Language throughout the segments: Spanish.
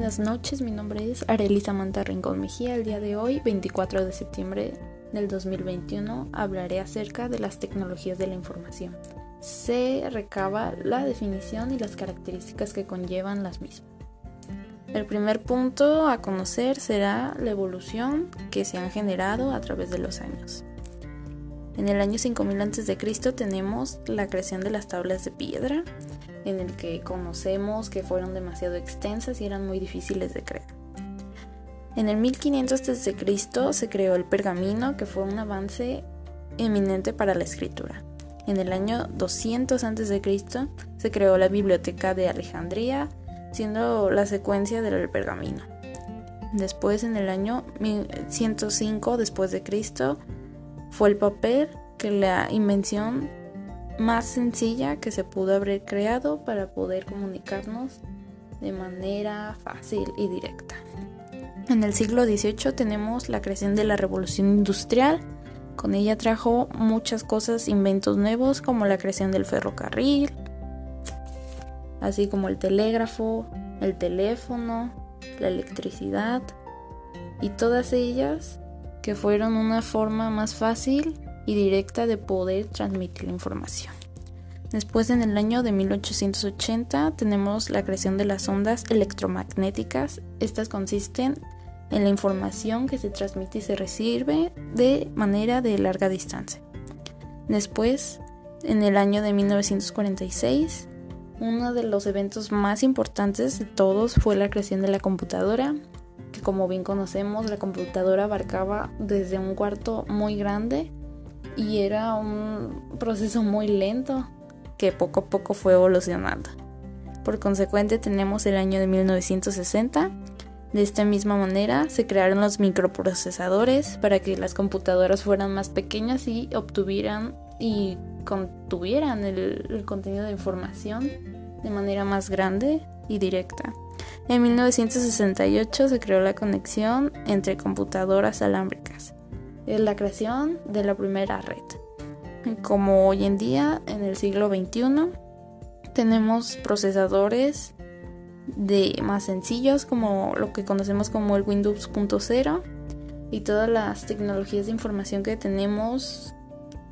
Buenas noches, mi nombre es Arely Samantha Rincón Mejía. El día de hoy, 24 de septiembre del 2021, hablaré acerca de las tecnologías de la información. Se recaba la definición y las características que conllevan las mismas. El primer punto a conocer será la evolución que se han generado a través de los años. En el año 5000 a.C. tenemos la creación de las tablas de piedra, en el que conocemos que fueron demasiado extensas y eran muy difíciles de crear. En el 1500 a.C. se creó el pergamino, que fue un avance eminente para la escritura. En el año 200 a.C. se creó la Biblioteca de Alejandría, siendo la secuencia del pergamino. Después, en el año 105 después de Cristo, fue el papel que la invención más sencilla que se pudo haber creado para poder comunicarnos de manera fácil y directa. En el siglo XVIII tenemos la creación de la revolución industrial. Con ella trajo muchas cosas, inventos nuevos como la creación del ferrocarril, así como el telégrafo, el teléfono, la electricidad y todas ellas que fueron una forma más fácil y directa de poder transmitir la información. Después, en el año de 1880, tenemos la creación de las ondas electromagnéticas. Estas consisten en la información que se transmite y se recibe de manera de larga distancia. Después, en el año de 1946, uno de los eventos más importantes de todos fue la creación de la computadora, como bien conocemos, la computadora abarcaba desde un cuarto muy grande y era un proceso muy lento que poco a poco fue evolucionando. Por consecuente tenemos el año de 1960. De esta misma manera se crearon los microprocesadores para que las computadoras fueran más pequeñas y obtuvieran y contuvieran el contenido de información de manera más grande y directa. En 1968 se creó la conexión entre computadoras alámbricas. La creación de la primera red. Como hoy en día, en el siglo XXI, tenemos procesadores de más sencillos como lo que conocemos como el Windows 0 y todas las tecnologías de información que tenemos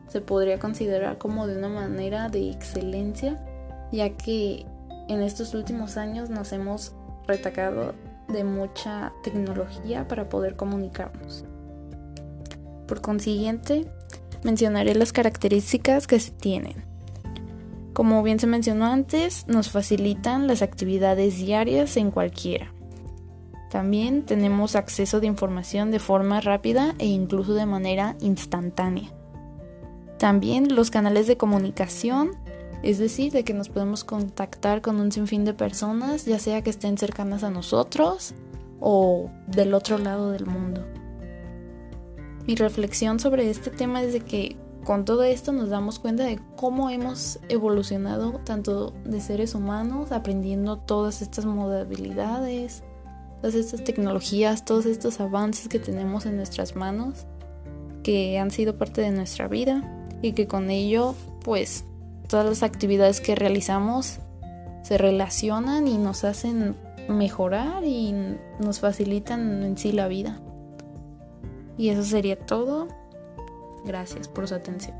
se podría considerar como de una manera de excelencia ya que en estos últimos años nos hemos retacado de mucha tecnología para poder comunicarnos. Por consiguiente, mencionaré las características que se tienen. Como bien se mencionó antes, nos facilitan las actividades diarias en cualquiera. También tenemos acceso de información de forma rápida e incluso de manera instantánea. También los canales de comunicación es decir, de que nos podemos contactar con un sinfín de personas, ya sea que estén cercanas a nosotros o del otro lado del mundo. Mi reflexión sobre este tema es de que con todo esto nos damos cuenta de cómo hemos evolucionado tanto de seres humanos, aprendiendo todas estas modalidades, todas estas tecnologías, todos estos avances que tenemos en nuestras manos, que han sido parte de nuestra vida y que con ello pues todas las actividades que realizamos se relacionan y nos hacen mejorar y nos facilitan en sí la vida. Y eso sería todo. Gracias por su atención.